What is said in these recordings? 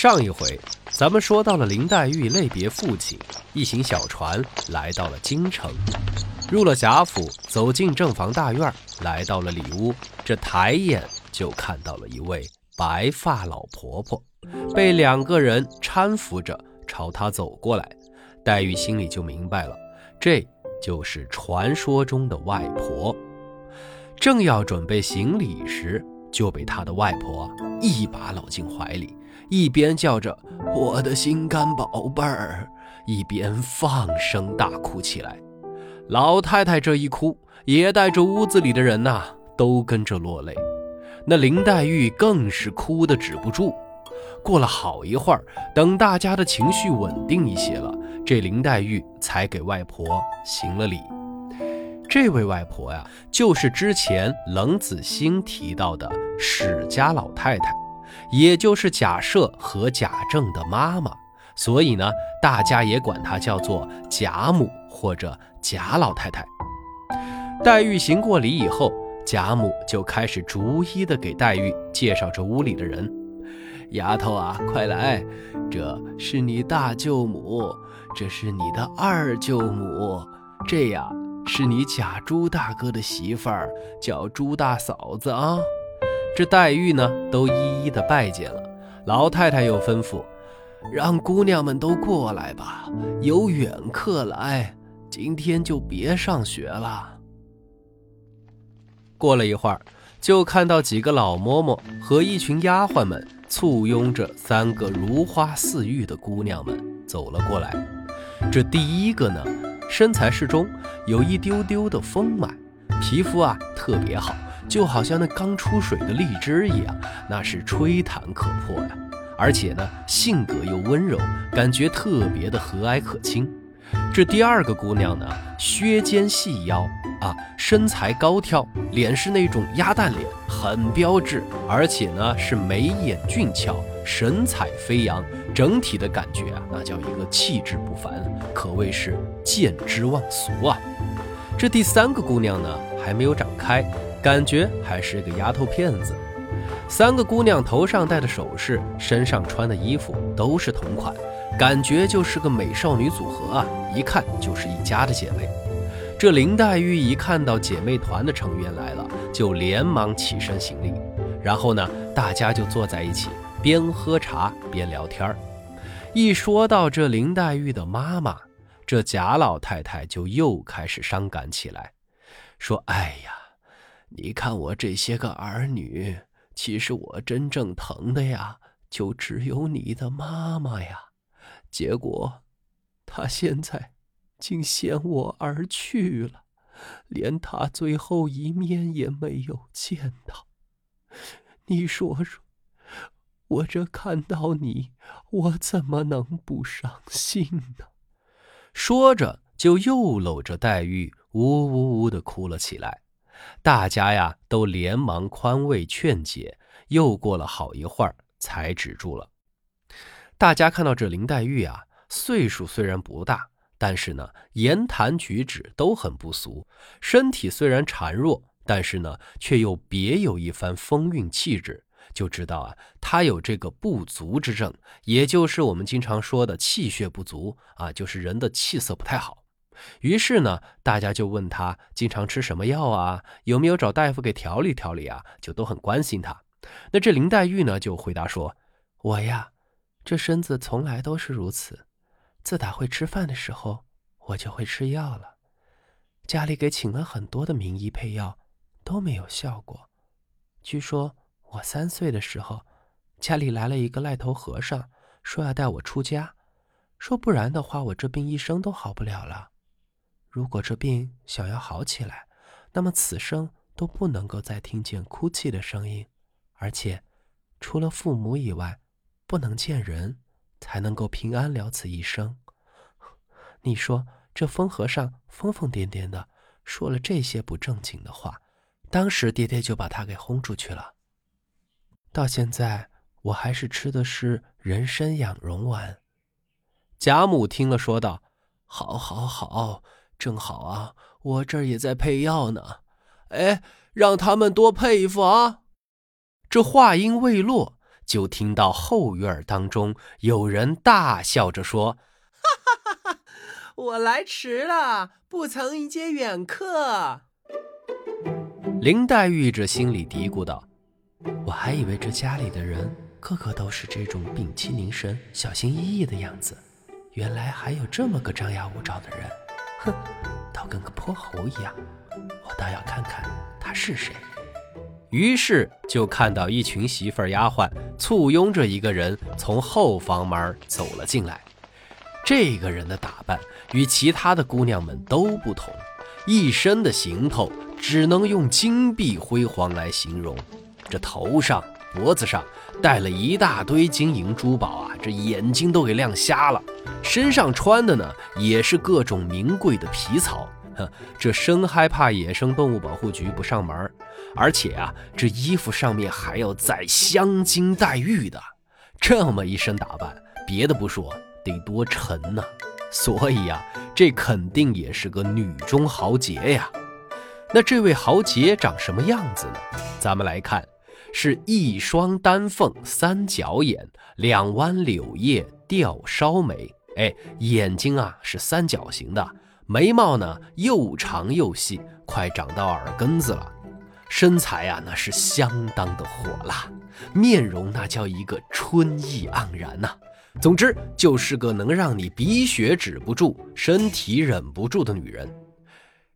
上一回，咱们说到了林黛玉泪别父亲，一行小船来到了京城，入了贾府，走进正房大院，来到了里屋，这抬眼就看到了一位白发老婆婆，被两个人搀扶着朝她走过来。黛玉心里就明白了，这就是传说中的外婆。正要准备行礼时，就被她的外婆一把搂进怀里。一边叫着“我的心肝宝贝儿”，一边放声大哭起来。老太太这一哭，也带着屋子里的人呐，都跟着落泪。那林黛玉更是哭得止不住。过了好一会儿，等大家的情绪稳定一些了，这林黛玉才给外婆行了礼。这位外婆呀，就是之前冷子兴提到的史家老太太。也就是贾赦和贾政的妈妈，所以呢，大家也管她叫做贾母或者贾老太太。黛玉行过礼以后，贾母就开始逐一的给黛玉介绍这屋里的人。丫头啊，快来，这是你大舅母，这是你的二舅母，这呀是你贾朱大哥的媳妇儿，叫朱大嫂子啊。这黛玉呢，都一一的拜见了。老太太又吩咐，让姑娘们都过来吧，有远客来，今天就别上学了。过了一会儿，就看到几个老嬷嬷和一群丫鬟们簇拥着三个如花似玉的姑娘们走了过来。这第一个呢，身材适中，有一丢丢的丰满，皮肤啊特别好。就好像那刚出水的荔枝一样，那是吹弹可破呀！而且呢，性格又温柔，感觉特别的和蔼可亲。这第二个姑娘呢，削肩细腰啊，身材高挑，脸是那种鸭蛋脸，很标致，而且呢是眉眼俊俏，神采飞扬，整体的感觉啊，那叫一个气质不凡，可谓是见之忘俗啊！这第三个姑娘呢，还没有长开。感觉还是个丫头片子。三个姑娘头上戴的首饰，身上穿的衣服都是同款，感觉就是个美少女组合啊！一看就是一家的姐妹。这林黛玉一看到姐妹团的成员来了，就连忙起身行礼。然后呢，大家就坐在一起，边喝茶边聊天儿一说到这林黛玉的妈妈，这贾老太太就又开始伤感起来，说：“哎呀。”你看我这些个儿女，其实我真正疼的呀，就只有你的妈妈呀。结果，她现在竟先我而去了，连她最后一面也没有见到。你说说，我这看到你，我怎么能不伤心呢？说着，就又搂着黛玉，呜呜呜的哭了起来。大家呀，都连忙宽慰劝解。又过了好一会儿，才止住了。大家看到这林黛玉啊，岁数虽然不大，但是呢，言谈举止都很不俗。身体虽然孱弱，但是呢，却又别有一番风韵气质，就知道啊，她有这个不足之症，也就是我们经常说的气血不足啊，就是人的气色不太好。于是呢，大家就问他经常吃什么药啊？有没有找大夫给调理调理啊？就都很关心他。那这林黛玉呢，就回答说：“我呀，这身子从来都是如此。自打会吃饭的时候，我就会吃药了。家里给请了很多的名医配药，都没有效果。据说我三岁的时候，家里来了一个赖头和尚，说要带我出家，说不然的话，我这病一生都好不了了。”如果这病想要好起来，那么此生都不能够再听见哭泣的声音，而且除了父母以外，不能见人，才能够平安了此一生。你说这疯和尚疯疯癫癫的说了这些不正经的话，当时爹爹就把他给轰出去了。到现在我还是吃的是人参养荣丸。贾母听了说道：“好，好，好。”正好啊，我这儿也在配药呢。哎，让他们多配一副啊！这话音未落，就听到后院当中有人大笑着说：“哈哈哈哈，我来迟了，不曾迎接远客。”林黛玉这心里嘀咕道：“我还以为这家里的人个个都是这种屏气凝神、小心翼翼的样子，原来还有这么个张牙舞爪的人。哼，倒跟个泼猴一样。我倒要看看他是谁。”于是就看到一群媳妇儿丫鬟簇拥着一个人从后房门走了进来。这个人的打扮与其他的姑娘们都不同，一身的行头。只能用金碧辉煌来形容。这头上、脖子上戴了一大堆金银珠宝啊，这眼睛都给亮瞎了。身上穿的呢，也是各种名贵的皮草。哼，这生害怕野生动物保护局不上门，而且啊，这衣服上面还要再镶金戴玉的。这么一身打扮，别的不说，得多沉呐。所以呀，这肯定也是个女中豪杰呀。那这位豪杰长什么样子呢？咱们来看，是一双丹凤三角眼，两弯柳叶吊梢眉。哎，眼睛啊是三角形的，眉毛呢又长又细，快长到耳根子了。身材啊那是相当的火辣，面容那叫一个春意盎然呐。总之就是个能让你鼻血止不住，身体忍不住的女人。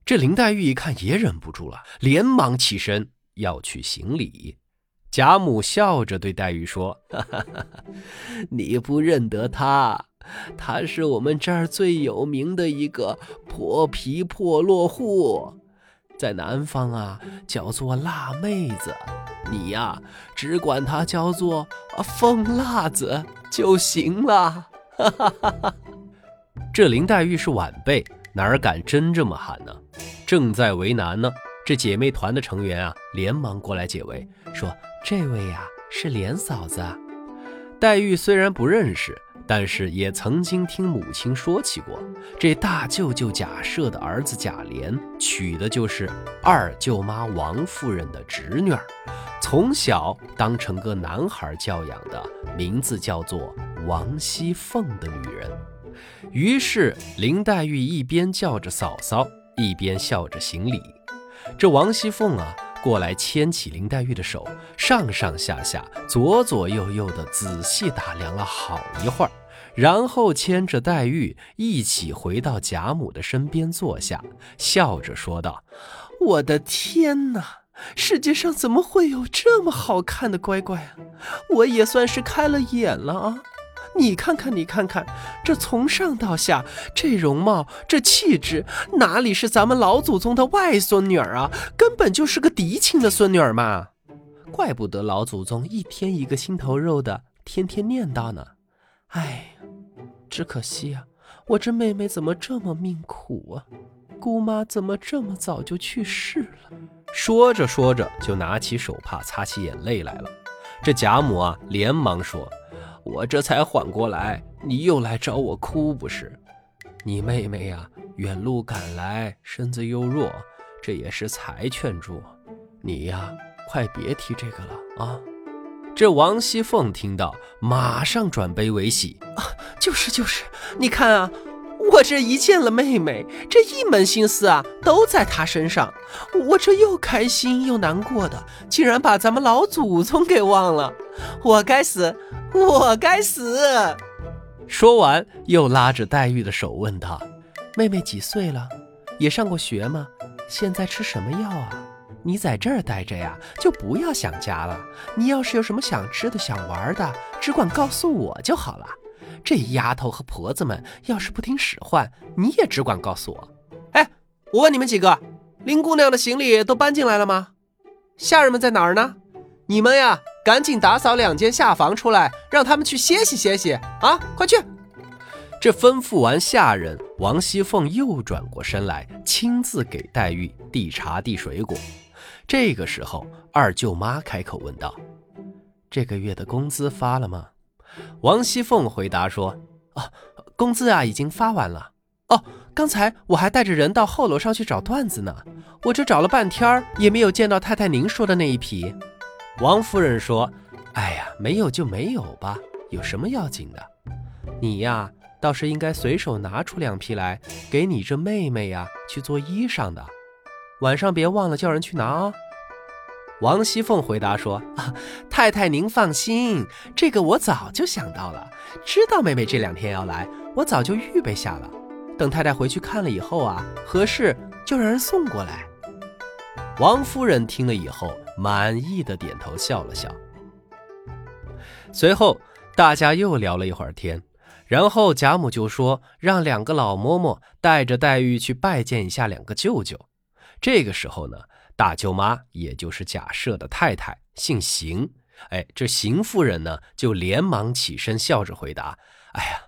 这林黛玉一看也忍不住了，连忙起身要去行礼。贾母笑着对黛玉说：“哈哈哈哈你不认得她，她是我们这儿最有名的一个破皮破落户，在南方啊叫做辣妹子，你呀只管她叫做疯辣子就行了。”哈哈哈哈这林黛玉是晚辈。哪敢真这么喊呢？正在为难呢，这姐妹团的成员啊，连忙过来解围，说：“这位呀，是莲嫂子。”黛玉虽然不认识，但是也曾经听母亲说起过，这大舅舅贾赦的儿子贾琏娶的就是二舅妈王夫人的侄女儿，从小当成个男孩教养的，名字叫做王熙凤的女人。于是林黛玉一边叫着嫂嫂，一边笑着行礼。这王熙凤啊，过来牵起林黛玉的手，上上下下、左左右右的仔细打量了好一会儿，然后牵着黛玉一起回到贾母的身边坐下，笑着说道：“我的天哪，世界上怎么会有这么好看的乖乖啊？我也算是开了眼了啊！”你看看，你看看，这从上到下，这容貌，这气质，哪里是咱们老祖宗的外孙女儿啊？根本就是个嫡亲的孙女儿嘛！怪不得老祖宗一天一个心头肉的，天天念叨呢。哎，只可惜啊，我这妹妹怎么这么命苦啊？姑妈怎么这么早就去世了？说着说着，就拿起手帕擦起眼泪来了。这贾母啊，连忙说。我这才缓过来，你又来找我哭不是？你妹妹呀，远路赶来，身子又弱，这也是才劝住。你呀，快别提这个了啊！这王熙凤听到，马上转悲为喜啊，就是就是，你看啊。我这一见了妹妹，这一门心思啊都在她身上，我这又开心又难过的，竟然把咱们老祖宗给忘了，我该死，我该死！说完，又拉着黛玉的手问道：“妹妹几岁了？也上过学吗？现在吃什么药啊？你在这儿待着呀，就不要想家了。你要是有什么想吃的、想玩的，只管告诉我就好了。”这丫头和婆子们要是不听使唤，你也只管告诉我。哎，我问你们几个，林姑娘的行李都搬进来了吗？下人们在哪儿呢？你们呀，赶紧打扫两间下房出来，让他们去歇息歇息啊！快去！这吩咐完下人，王熙凤又转过身来，亲自给黛玉递茶递水果。这个时候，二舅妈开口问道：“这个月的工资发了吗？”王熙凤回答说：“哦，工资啊已经发完了。哦，刚才我还带着人到后楼上去找缎子呢。我这找了半天儿，也没有见到太太您说的那一匹。”王夫人说：“哎呀，没有就没有吧，有什么要紧的？你呀，倒是应该随手拿出两匹来，给你这妹妹呀去做衣裳的。晚上别忘了叫人去拿哦。王熙凤回答说：“啊，太太您放心，这个我早就想到了，知道妹妹这两天要来，我早就预备下了。等太太回去看了以后啊，合适就让人送过来。”王夫人听了以后，满意的点头笑了笑。随后，大家又聊了一会儿天，然后贾母就说让两个老嬷嬷带着黛玉去拜见一下两个舅舅。这个时候呢，大舅妈也就是贾赦的太太，姓邢，哎，这邢夫人呢就连忙起身，笑着回答：“哎呀，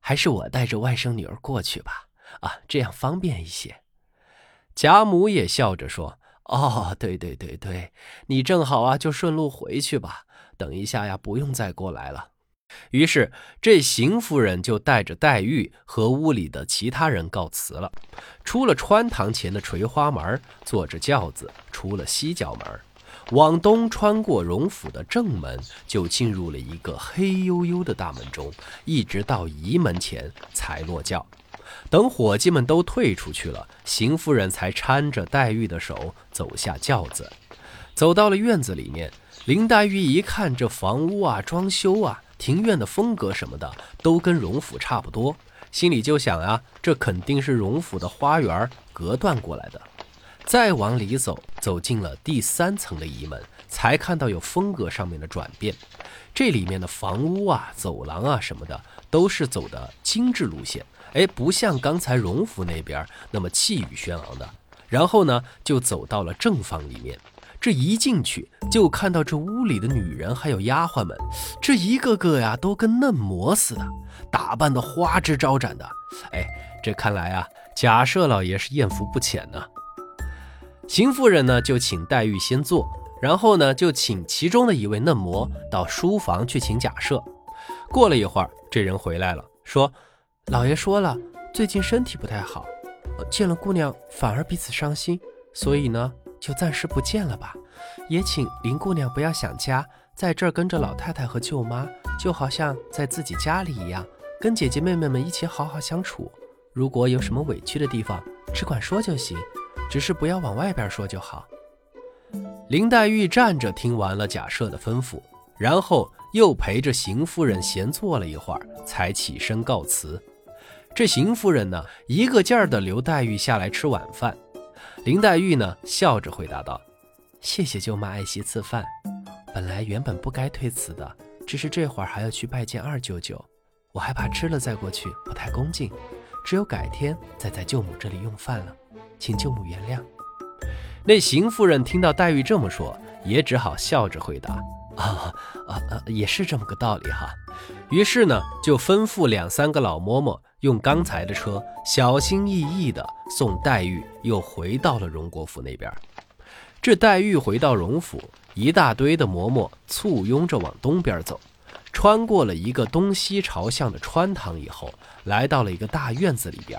还是我带着外甥女儿过去吧，啊，这样方便一些。”贾母也笑着说：“哦，对对对对，你正好啊，就顺路回去吧。”等一下呀，不用再过来了。于是这邢夫人就带着黛玉和屋里的其他人告辞了，出了穿堂前的垂花门，坐着轿子出了西角门，往东穿过荣府的正门，就进入了一个黑黝黝的大门中，一直到仪门前才落轿。等伙计们都退出去了，邢夫人才搀着黛玉的手走下轿子，走到了院子里面。林黛玉一看这房屋啊、装修啊、庭院的风格什么的，都跟荣府差不多，心里就想啊，这肯定是荣府的花园隔断过来的。再往里走，走进了第三层的移门，才看到有风格上面的转变。这里面的房屋啊、走廊啊什么的，都是走的精致路线，哎，不像刚才荣府那边那么气宇轩昂的。然后呢，就走到了正房里面。这一进去就看到这屋里的女人还有丫鬟们，这一个个呀都跟嫩模似的，打扮的花枝招展的。哎，这看来啊，贾赦老爷是艳福不浅呢。邢夫人呢就请黛玉先坐，然后呢就请其中的一位嫩模到书房去请贾赦。过了一会儿，这人回来了，说：“老爷说了，最近身体不太好，见了姑娘反而彼此伤心，所以呢。”就暂时不见了吧，也请林姑娘不要想家，在这儿跟着老太太和舅妈，就好像在自己家里一样，跟姐姐妹妹们一起好好相处。如果有什么委屈的地方，只管说就行，只是不要往外边说就好。林黛玉站着听完了贾赦的吩咐，然后又陪着邢夫人闲坐了一会儿，才起身告辞。这邢夫人呢，一个劲儿的留黛玉下来吃晚饭。林黛玉呢，笑着回答道：“谢谢舅妈爱惜赐饭。本来原本不该推辞的，只是这会儿还要去拜见二舅舅，我害怕吃了再过去不太恭敬，只有改天再在舅母这里用饭了，请舅母原谅。”那邢夫人听到黛玉这么说，也只好笑着回答：“啊啊啊，也是这么个道理哈。”于是呢，就吩咐两三个老嬷嬷。用刚才的车，小心翼翼地送黛玉，又回到了荣国府那边。这黛玉回到荣府，一大堆的嬷嬷簇拥着往东边走，穿过了一个东西朝向的穿堂以后，来到了一个大院子里边。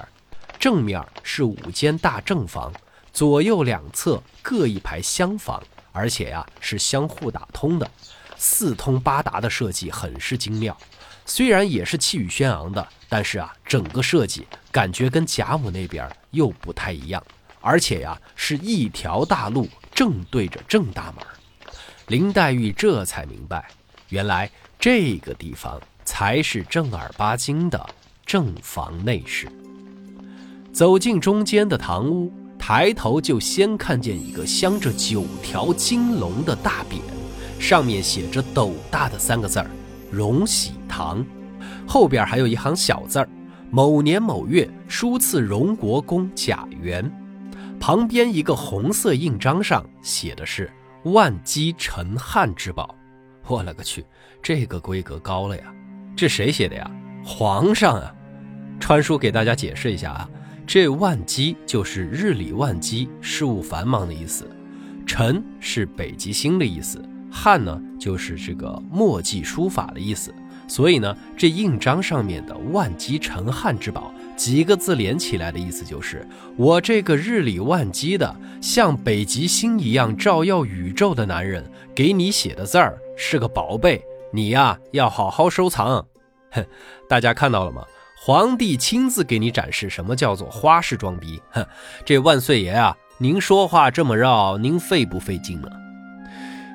正面是五间大正房，左右两侧各一排厢房，而且呀是相互打通的，四通八达的设计很是精妙。虽然也是气宇轩昂的，但是啊，整个设计感觉跟贾母那边又不太一样，而且呀，是一条大路正对着正大门。林黛玉这才明白，原来这个地方才是正儿八经的正房内室。走进中间的堂屋，抬头就先看见一个镶着九条金龙的大匾，上面写着斗大的三个字儿。荣禧堂，后边还有一行小字儿：“某年某月，书赐荣国公贾元。”旁边一个红色印章上写的是“万机陈汉之宝”。我勒个去，这个规格高了呀！这谁写的呀？皇上啊！川叔给大家解释一下啊，这万机就是日理万机，事务繁忙的意思；辰是北极星的意思。汉呢，就是这个墨迹书法的意思，所以呢，这印章上面的“万机成汉之宝”几个字连起来的意思就是，我这个日理万机的，像北极星一样照耀宇宙的男人，给你写的字儿是个宝贝，你呀要好好收藏。哼，大家看到了吗？皇帝亲自给你展示什么叫做花式装逼。哼，这万岁爷啊，您说话这么绕，您费不费劲呢？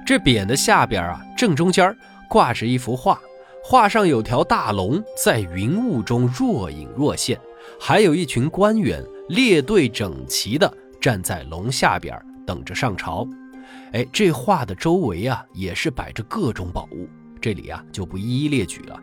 这匾的下边啊，正中间挂着一幅画，画上有条大龙在云雾中若隐若现，还有一群官员列队整齐的站在龙下边等着上朝。哎，这画的周围啊，也是摆着各种宝物，这里啊就不一一列举了。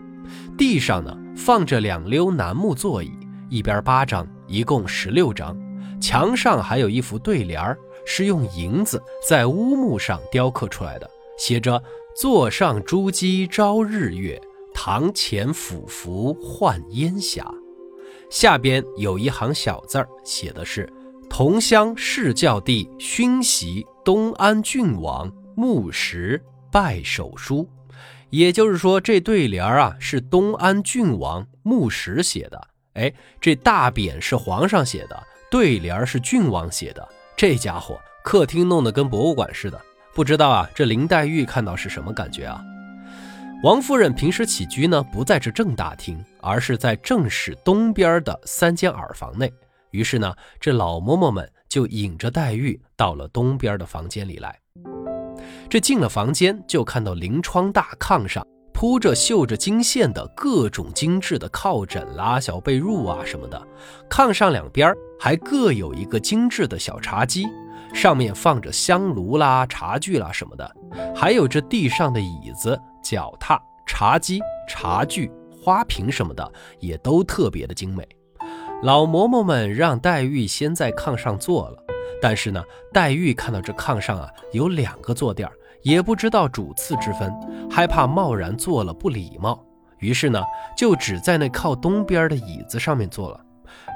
地上呢放着两溜楠木座椅，一边八张，一共十六张。墙上还有一幅对联儿，是用银子在乌木上雕刻出来的，写着“座上珠玑朝日月，堂前俯伏唤烟霞”。下边有一行小字儿，写的是“同乡世教弟勋袭东安郡王木石拜手书”。也就是说，这对联啊是东安郡王穆石写的。哎，这大匾是皇上写的，对联是郡王写的。这家伙客厅弄得跟博物馆似的。不知道啊，这林黛玉看到是什么感觉啊？王夫人平时起居呢，不在这正大厅，而是在正室东边的三间耳房内。于是呢，这老嬷嬷们就引着黛玉到了东边的房间里来。这进了房间，就看到临窗大炕上铺着绣着金线的各种精致的靠枕啦、小被褥啊什么的。炕上两边还各有一个精致的小茶几，上面放着香炉啦、茶具啦什么的。还有这地上的椅子、脚踏、茶几、茶具、花瓶什么的，也都特别的精美。老嬷嬷们让黛玉先在炕上坐了。但是呢，黛玉看到这炕上啊有两个坐垫，也不知道主次之分，害怕贸然坐了不礼貌，于是呢就只在那靠东边的椅子上面坐了，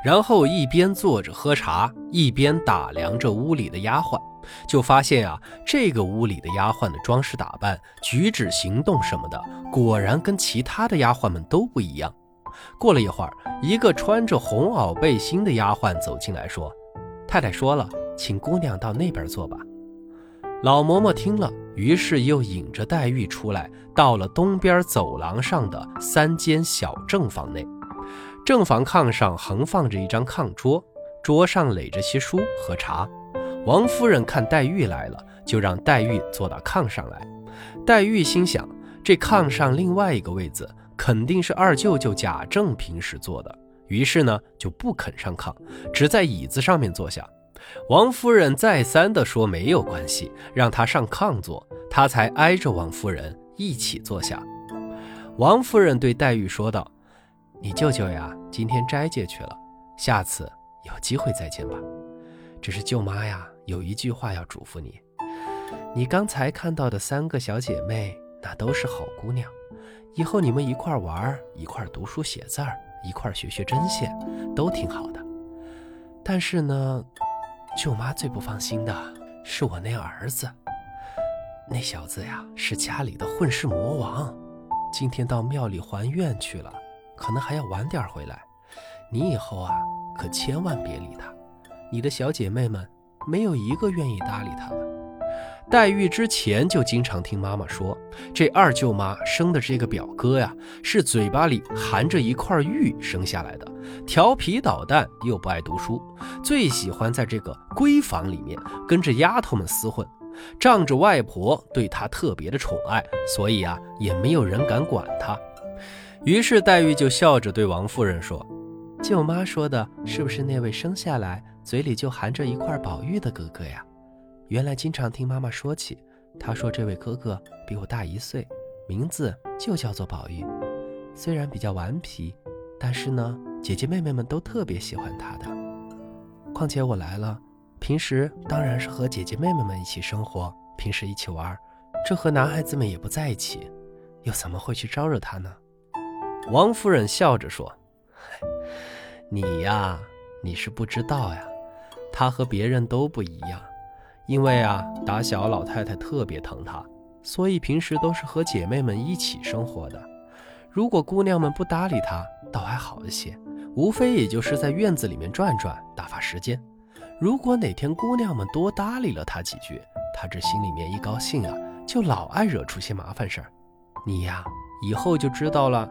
然后一边坐着喝茶，一边打量着屋里的丫鬟，就发现啊这个屋里的丫鬟的装饰打扮、举止行动什么的，果然跟其他的丫鬟们都不一样。过了一会儿，一个穿着红袄背心的丫鬟走进来说：“太太说了。”请姑娘到那边坐吧。老嬷嬷听了，于是又引着黛玉出来，到了东边走廊上的三间小正房内。正房炕上横放着一张炕桌，桌上垒着些书和茶。王夫人看黛玉来了，就让黛玉坐到炕上来。黛玉心想，这炕上另外一个位子肯定是二舅舅贾政平时坐的，于是呢就不肯上炕，只在椅子上面坐下。王夫人再三地说没有关系，让她上炕坐，她才挨着王夫人一起坐下。王夫人对黛玉说道：“你舅舅呀，今天斋戒去了，下次有机会再见吧。只是舅妈呀，有一句话要嘱咐你：你刚才看到的三个小姐妹，那都是好姑娘，以后你们一块玩儿，一块读书写字儿，一块学学针线，都挺好的。但是呢……”舅妈最不放心的是我那儿子，那小子呀是家里的混世魔王，今天到庙里还愿去了，可能还要晚点回来。你以后啊可千万别理他，你的小姐妹们没有一个愿意搭理他的。黛玉之前就经常听妈妈说，这二舅妈生的这个表哥呀，是嘴巴里含着一块玉生下来的，调皮捣蛋又不爱读书，最喜欢在这个闺房里面跟着丫头们厮混，仗着外婆对他特别的宠爱，所以啊，也没有人敢管他。于是黛玉就笑着对王夫人说：“舅妈说的是不是那位生下来嘴里就含着一块宝玉的哥哥呀？”原来经常听妈妈说起，她说这位哥哥比我大一岁，名字就叫做宝玉。虽然比较顽皮，但是呢，姐姐妹妹们都特别喜欢他的。况且我来了，平时当然是和姐姐妹妹们一起生活，平时一起玩，这和男孩子们也不在一起，又怎么会去招惹他呢？王夫人笑着说：“你呀，你是不知道呀，他和别人都不一样。”因为啊，打小老太太特别疼她，所以平时都是和姐妹们一起生活的。如果姑娘们不搭理她，倒还好一些，无非也就是在院子里面转转，打发时间。如果哪天姑娘们多搭理了她几句，她这心里面一高兴啊，就老爱惹出些麻烦事儿。你呀，以后就知道了。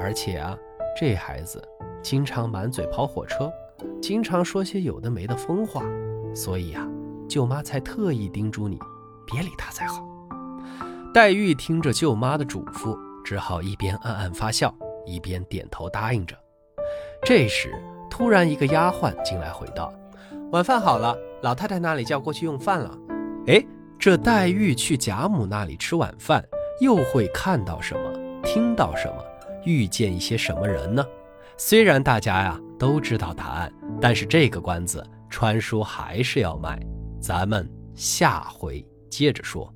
而且啊，这孩子经常满嘴跑火车，经常说些有的没的疯话，所以呀，舅妈才特意叮嘱你，别理他才好。黛玉听着舅妈的嘱咐，只好一边暗暗发笑，一边点头答应着。这时，突然一个丫鬟进来回道：“晚饭好了，老太太那里叫过去用饭了。”哎，这黛玉去贾母那里吃晚饭，又会看到什么，听到什么？遇见一些什么人呢？虽然大家呀都知道答案，但是这个关子川叔还是要卖，咱们下回接着说。